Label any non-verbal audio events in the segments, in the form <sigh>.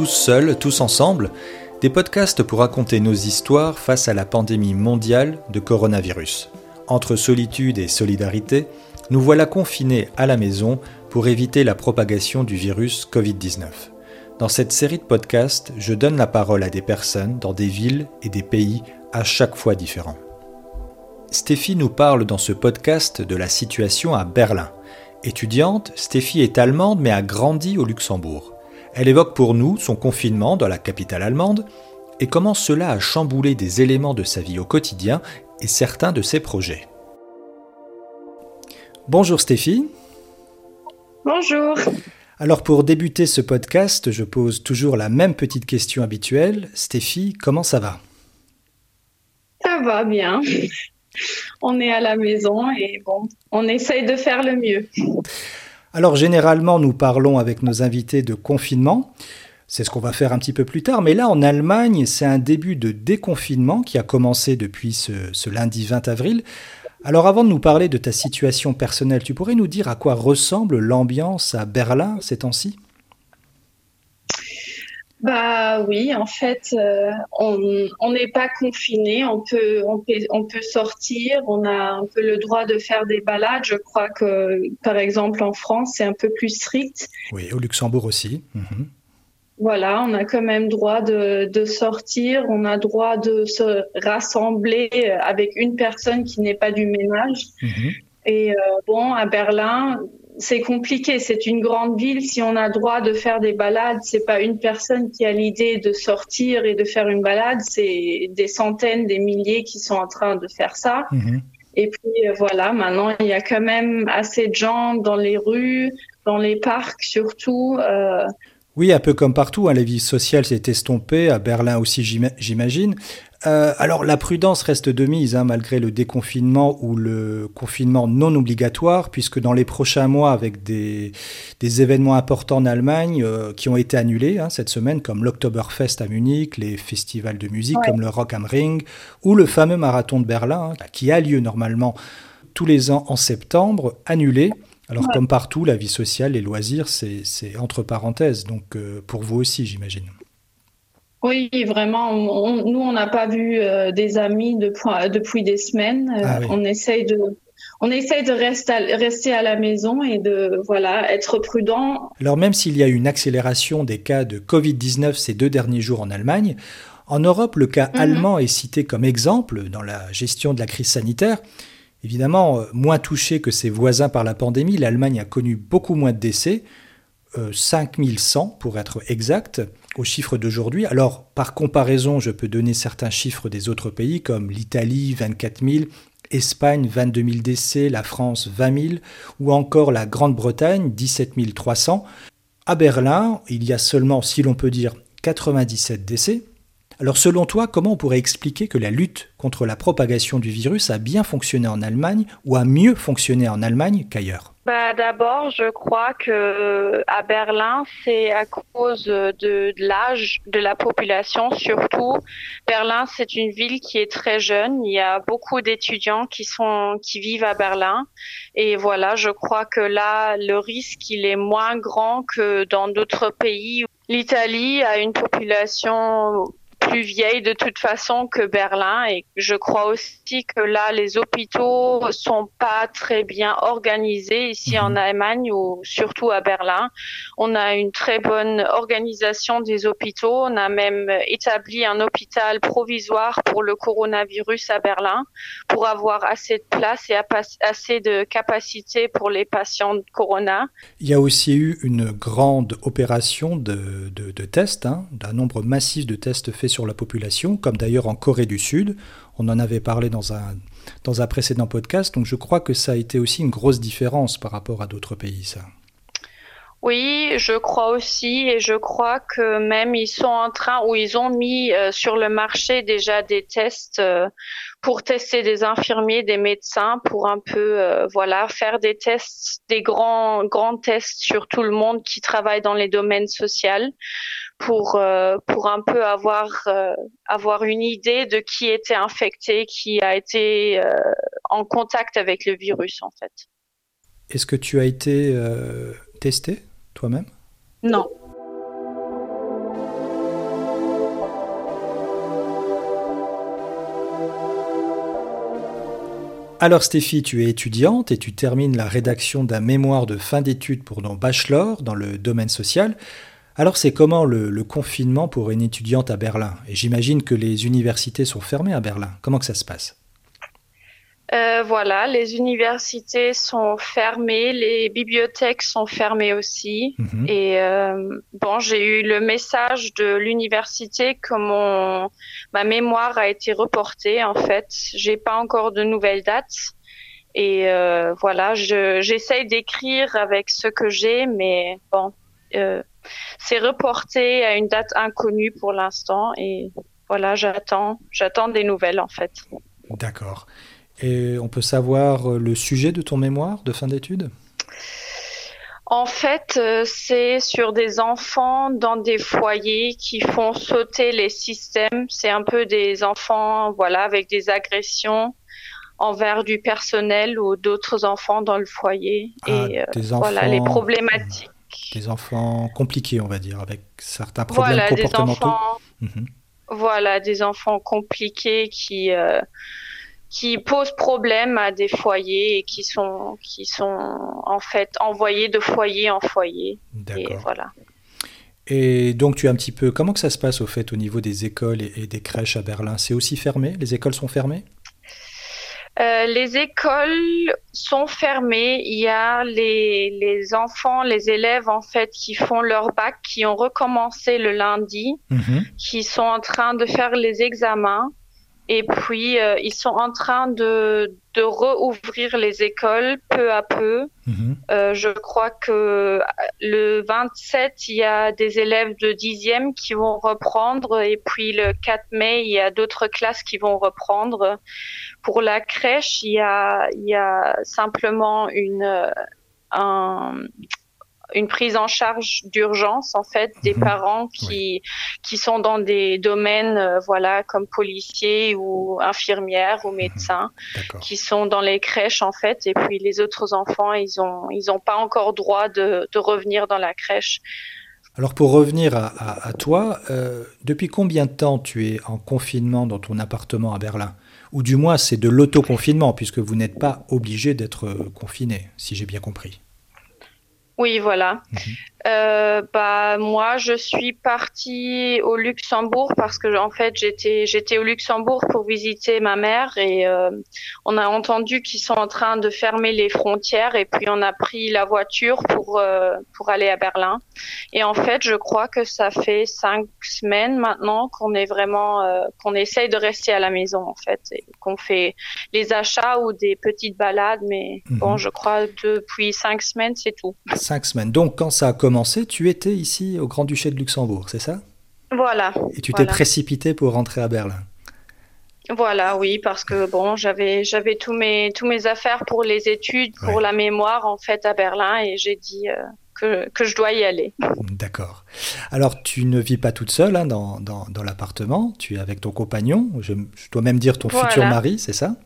tous seuls, tous ensemble, des podcasts pour raconter nos histoires face à la pandémie mondiale de coronavirus. Entre solitude et solidarité, nous voilà confinés à la maison pour éviter la propagation du virus Covid-19. Dans cette série de podcasts, je donne la parole à des personnes dans des villes et des pays à chaque fois différents. Stéphie nous parle dans ce podcast de la situation à Berlin. Étudiante, Stéphie est allemande mais a grandi au Luxembourg. Elle évoque pour nous son confinement dans la capitale allemande et comment cela a chamboulé des éléments de sa vie au quotidien et certains de ses projets. Bonjour Stéphie. Bonjour. Alors pour débuter ce podcast, je pose toujours la même petite question habituelle. Stéphie, comment ça va? Ça va bien. On est à la maison et bon, on essaye de faire le mieux. Alors généralement, nous parlons avec nos invités de confinement. C'est ce qu'on va faire un petit peu plus tard. Mais là, en Allemagne, c'est un début de déconfinement qui a commencé depuis ce, lundi 20 avril. Alors avant de nous parler de ta situation personnelle, tu pourrais nous dire à quoi ressemble l'ambiance à Berlin ces temps-ci? Bah oui, en fait, euh, on n'est pas confiné, on peut, on, peut, on peut sortir, on a un peu le droit de faire des balades. Je crois que, par exemple, en France, c'est un peu plus strict. Oui, au Luxembourg aussi. Mhm. Voilà, on a quand même droit de, de, sortir, on a droit de se rassembler avec une personne qui n'est pas du ménage. Mhm. Et euh, bon, à Berlin, c'est compliqué. C'est une grande ville. Si on a droit de faire des balades, c'est pas une personne qui a l'idée de sortir et de faire une balade. C'est des centaines, des milliers qui sont en train de faire ça. Mhm. Et puis euh, voilà, maintenant il y a quand même assez de gens dans les rues, dans les parcs surtout. Euh, oui, un peu comme partout, hein, la vie sociale s'est estompée, à Berlin aussi j'imagine. Euh, alors la prudence reste de mise hein, malgré le déconfinement ou le confinement non obligatoire, puisque dans les prochains mois, avec des, événements importants en Allemagne euh, qui ont été annulés hein, cette semaine, comme l'Oktoberfest à Munich, les festivals de musique comme le Rock am Ring, ou le fameux marathon de Berlin, hein, qui a lieu normalement tous les ans en septembre, annulé. Alors comme partout, la vie sociale, les loisirs, c'est entre parenthèses, donc euh, pour vous aussi, j'imagine. Oui, vraiment. nous, on n'a pas vu euh, des amis depuis, des semaines. Euh, ah on essaye de, on essaye de rester à, rester à la maison et de voilà être prudent. Alors même s'il y a eu une accélération des cas de Covid-19 ces deux derniers jours en Allemagne, en Europe, le cas mhm. allemand est cité comme exemple dans la gestion de la crise sanitaire. Évidemment, euh, moins touché que ses voisins par la pandémie, l'Allemagne a connu beaucoup moins de décès, 5100 pour être exact chiffres d'aujourd'hui. Alors, par comparaison, je peux donner certains chiffres des autres pays comme l'Italie, 24 000, Espagne, 22 000 décès, la France, 20 000, ou encore la Grande-Bretagne, 17 300. À Berlin, il y a seulement, si l'on peut dire, 97 décès. Alors selon toi, comment on pourrait expliquer que la lutte contre la propagation du virus a bien fonctionné en Allemagne ou a mieux fonctionné en Allemagne qu'ailleurs? Bah, D'abord, je crois que euh, à Berlin, c'est à cause de, l'âge de la population surtout. Berlin, c'est une ville qui est très jeune. Il y a beaucoup d'étudiants qui sont qui vivent à Berlin. Et voilà, je crois que là, le risque, il est moins grand que dans d'autres pays. L'Italie a une population plus vieille de toute façon que Berlin et je crois aussi que là les hôpitaux sont pas très bien organisés ici en mhm. Allemagne ou surtout à Berlin. On a une très bonne organisation des hôpitaux. On a même établi un hôpital provisoire pour le coronavirus à Berlin pour avoir assez de place et assez de capacité pour les patients de corona. Il y a aussi eu une grande opération de, de, de tests, hein, d'un nombre massif de tests faits sur la population, comme d'ailleurs en Corée du Sud. On en avait parlé dans un, dans un précédent podcast, donc je crois que ça a été aussi une grosse différence par rapport à d'autres pays, ça. Oui, je crois aussi, et je crois que même ils sont en train, ou ils ont mis euh, sur le marché déjà des tests euh, pour tester des infirmiers, des médecins, pour un peu, euh, voilà, faire des tests, des grands, grands tests sur tout le monde qui travaille dans les domaines sociaux, pour pour un peu avoir avoir une idée de qui était infecté, qui a été en contact avec le virus en fait. Est-ce que tu as été testé? toi-même Non. Alors Stéphie, tu es étudiante et tu termines la rédaction d'un mémoire de fin d'études pour ton bachelor dans le domaine social. Alors c'est comment le, confinement pour une étudiante à Berlin? Et j'imagine que les universités sont fermées à Berlin. Comment que ça se passe? Euh, voilà, les universités sont fermées, les bibliothèques sont fermées aussi. Mhm. Et euh, bon, j'ai eu le message de l'université que mon ma mémoire a été reportée. En fait, j'ai pas encore de nouvelles dates. Et euh, voilà, j'essaye d'écrire avec ce que j'ai, mais bon, c'est reporté à une date inconnue pour l'instant. Et voilà, j'attends, j'attends des nouvelles en fait. D'accord. Et on peut savoir euh, le sujet de ton mémoire de fin d'études? En fait, euh, c'est sur des enfants dans des foyers qui font sauter les systèmes. C'est un peu des enfants, voilà, avec des agressions envers du personnel ou d'autres enfants dans le foyer. Ah, et euh, voilà les problématiques. Des enfants compliqués, on va dire, avec certains problèmes voilà, comportementaux. Des enfants, mhm. Voilà, des enfants compliqués qui qui posent problème à des foyers et qui sont qui sont en fait envoyés de foyer en foyer. Et voilà. Et donc tu as un petit peu comment que ça se passe au fait au niveau des écoles et, des crèches à Berlin? C'est aussi fermé? Les écoles sont fermées? Euh, les écoles sont fermées. Il y a les, les, enfants, les élèves en fait qui font leur bac, qui ont recommencé le lundi, mhm. qui sont en train de faire les examens. Et puis, euh, ils sont en train de, de rouvrir les écoles peu à peu. Mhm. Euh, je crois que le 27, il y a des élèves de 10e qui vont reprendre. Et puis, le 4 mai, il y a d'autres classes qui vont reprendre. Pour la crèche, il y a, il y a simplement une, un, une prise en charge d'urgence en fait des mhm. parents qui qui sont dans des domaines euh, voilà comme policiers ou infirmières ou mhm. médecins qui sont dans les crèches en fait et puis les autres enfants ils ont ils ont pas encore droit de, de revenir dans la crèche. Alors pour revenir à, à, toi, euh, depuis combien de temps tu es en confinement dans ton appartement à Berlin? Ou du moins c'est de l'autoconfinement puisque vous n'êtes pas obligé d'être confiné, si j'ai bien compris. Oui, voilà. Mhm. Euh, bah moi, je suis partie au Luxembourg parce que en fait, j'étais j'étais au Luxembourg pour visiter ma mère et euh, on a entendu qu'ils sont en train de fermer les frontières et puis on a pris la voiture pour euh, pour aller à Berlin. Et en fait, je crois que ça fait cinq semaines maintenant qu'on est vraiment euh, qu'on essaye de rester à la maison en fait, qu'on fait les achats ou des petites balades, mais bon, mhm. je crois depuis cinq semaines, c'est tout. Cinq semaines. Donc quand ça a commencé, tu étais ici au Grand-Duché de Luxembourg, c'est ça? Voilà. Et tu t'es précipité pour rentrer à Berlin voilà, oui, parce que bon, j'avais j'avais tous mes tous mes affaires pour les études, pour la mémoire en fait à Berlin, et j'ai dit euh, que, que, je dois y aller. D'accord. Alors tu ne vis pas toute seule hein, dans, dans, dans l'appartement, tu es avec ton compagnon, je, dois même dire ton futur mari, c'est ça?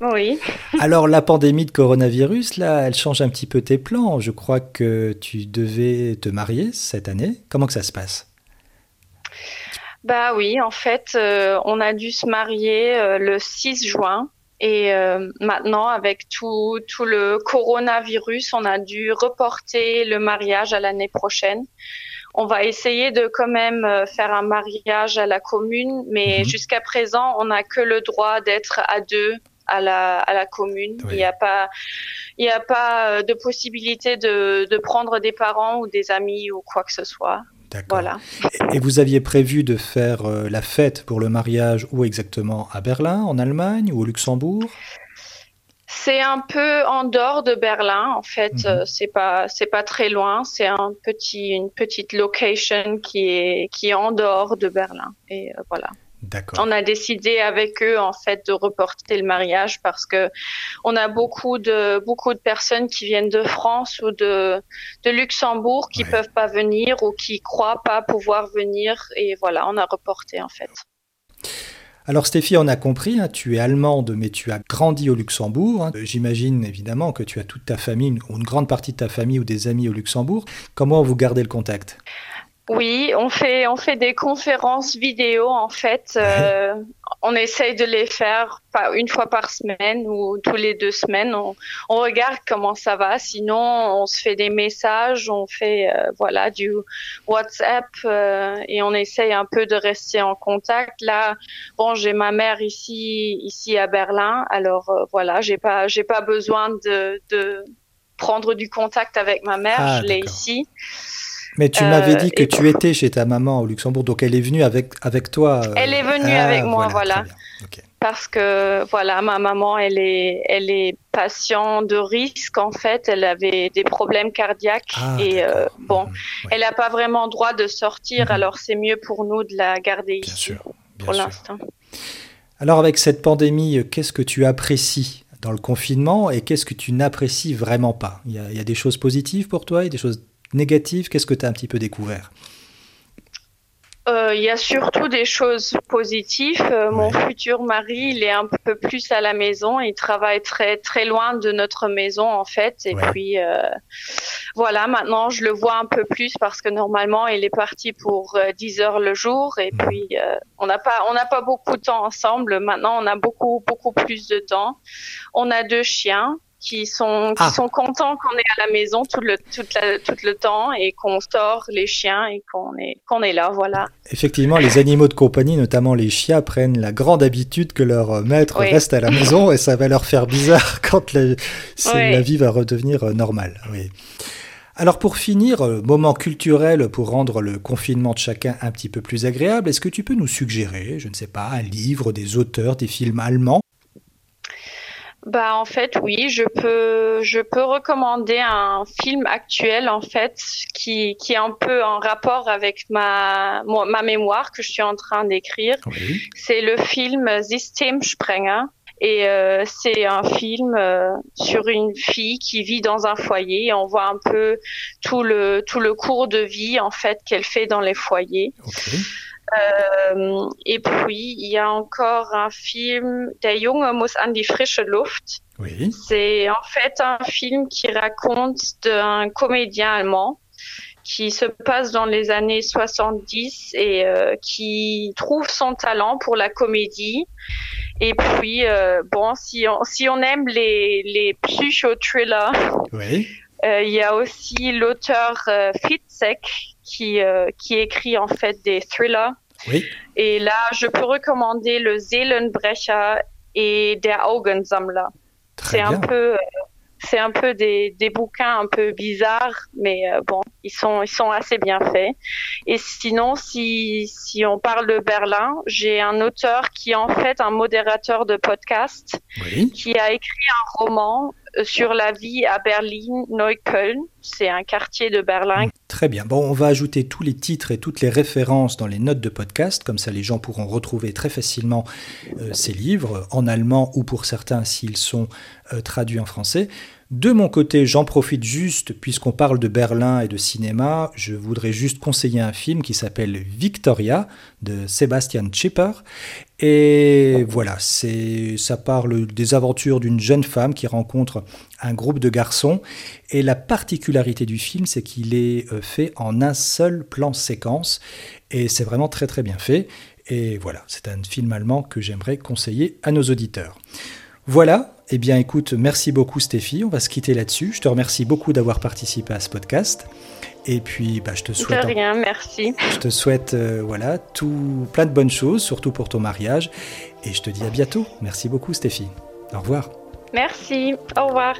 Oui. Alors la pandémie de coronavirus, là, elle change un petit peu tes plans. Je crois que tu devais te marier cette année. Comment que ça se passe? Bah oui, en fait, euh, on a dû se marier euh, le 6 juin. Et euh, maintenant, avec tout, tout le coronavirus, on a dû reporter le mariage à l'année prochaine. On va essayer de quand même faire un mariage à la commune, mais mhm. jusqu'à présent, on n'a que le droit d'être à deux à la, à la commune. Il n'y a pas, il n'y a pas euh, de possibilité de, de prendre des parents ou des amis ou quoi que ce soit. Voilà. Et vous aviez prévu de faire euh, la fête pour le mariage où exactement? À Berlin, en Allemagne ou au Luxembourg? C'est un peu en dehors de Berlin, en fait. Euh, c'est pas, c'est pas très loin. C'est un petit, une petite location qui est, qui est en dehors de Berlin. Et voilà. On a décidé avec eux en fait de reporter le mariage parce que on a beaucoup de beaucoup de personnes qui viennent de France ou de de Luxembourg qui peuvent pas venir ou qui croient pas pouvoir venir et voilà, on a reporté en fait. Alors Stéphie, on a compris, hein, tu es allemande, mais tu as grandi au Luxembourg. Hein. J'imagine évidemment que tu as toute ta famille, ou une grande partie de ta famille ou des amis au Luxembourg. Comment vous gardez le contact? Oui, on fait on fait des conférences vidéo en fait. <laughs> Euh, on essaye de les faire une fois par semaine ou tous les deux semaines. On, regarde comment ça va. Sinon, on se fait des messages, on fait euh, voilà du WhatsApp euh, et on essaye un peu de rester en contact. Là, bon, j'ai ma mère ici ici à Berlin, alors voilà, j'ai pas j'ai pas besoin de, de prendre du contact avec ma mère. Ah, je l'ai ici. Mais tu m'avais dit que euh, tu étais chez ta maman au Luxembourg, donc elle est venue avec, avec toi. Euh, elle est venue ah, avec moi, voilà. Parce que voilà, ma maman, elle est, elle est patient de risque en fait. Elle avait des problèmes cardiaques ah, et euh, bon, mhm, elle n'a pas vraiment droit de sortir. Mhm. Alors c'est mieux pour nous de la garder ici pour l'instant. Alors avec cette pandémie, qu'est-ce que tu apprécies dans le confinement et qu'est-ce que tu n'apprécies vraiment pas? Il y, a, il y, a, des choses positives pour toi et des choses négative Qu'est-ce que tu as un petit peu découvert? Euh, il y a surtout des choses positives. Euh, mon futur mari, il est un peu plus à la maison. Il travaille très très loin de notre maison en fait. Et puis euh, voilà, maintenant je le vois un peu plus parce que normalement il est parti pour 10 heures le jour. Et mhm. puis on n'a pas on n'a pas beaucoup de temps ensemble. Maintenant on a beaucoup beaucoup plus de temps. On a deux chiens qui sont qui ah. sont contents qu'on est à la maison tout le tout, tout le temps et qu'on sort les chiens et qu'on est qu'on est là voilà. Effectivement, les animaux de compagnie, notamment les chiens, prennent la grande habitude que leur maître reste à la maison et ça va leur faire bizarre <laughs> quand la, la vie va redevenir euh, normale. Oui. Alors pour finir, euh, moment culturel pour rendre le confinement de chacun un petit peu plus agréable, est-ce que tu peux nous suggérer, je ne sais pas, un livre, des auteurs, des films allemands bah en fait oui, je peux je peux recommander un film actuel en fait qui qui est un peu en rapport avec ma ma mémoire que je suis en train d'écrire. C'est le film Systemsprenger et euh, c'est un film euh, sur une fille qui vit dans un foyer et on voit un peu tout le tout le cours de vie en fait qu'elle fait dans les foyers. Euh, et puis, il y a encore un film, Der Junge muss an die frische Luft. Oui. C'est en fait un film qui raconte d'un comédien allemand qui se passe dans les années 70 et qui trouve son talent pour la comédie. Et puis, euh, bon, si on, si on aime les, les psycho-thrillers, oui. euh, il y a aussi l'auteur euh, Fitzek qui, euh, qui écrit en fait des thrillers. Oui. Et là, je peux recommander le Seelenbrecher et Der Augensammler. C'est un peu, euh, c'est un peu des, des, bouquins un peu bizarres, mais euh, bon, ils sont, ils sont assez bien faits. Et sinon, si, si on parle de Berlin, j'ai un auteur qui est en fait un modérateur de podcast, oui. qui a écrit un roman euh, sur la vie à Berlin, Neukölln. C'est un quartier de Berlin. Très bien. Bon, on va ajouter tous les titres et toutes les références dans les notes de podcast. Comme ça, les gens pourront retrouver très facilement euh, ces livres, en allemand ou pour certains s'ils sont euh, traduits en français. De mon côté, j'en profite juste, puisqu'on parle de Berlin et de cinéma, je voudrais juste conseiller un film qui s'appelle Victoria de Sebastian Schipper. Et voilà, ça parle des aventures d'une jeune femme qui rencontre un groupe de garçons. Et la particularité du film, c'est qu'il est euh, fait en un seul plan séquence. Et c'est vraiment très très bien fait. Et voilà, c'est un film allemand que j'aimerais conseiller à nos auditeurs. Voilà, eh bien écoute, merci beaucoup Stéphie, on va se quitter là-dessus. Je te remercie beaucoup d'avoir participé à ce podcast. Et puis, bah, je te souhaite. De rien, merci. Je te souhaite, euh, voilà, tout, plein de bonnes choses, surtout pour ton mariage. Et je te dis à bientôt. Merci beaucoup, Stéphie. Au revoir. Merci. Au revoir.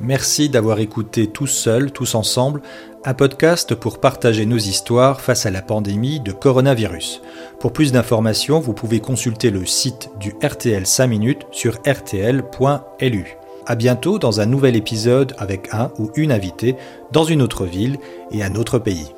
Merci d'avoir écouté tous seuls, tous ensemble, un podcast pour partager nos histoires face à la pandémie de coronavirus. Pour plus d'informations, vous pouvez consulter le site du RTL 5 minutes sur rtl.lu. À bientôt dans un nouvel épisode avec un ou une invitée dans une autre ville et un autre pays.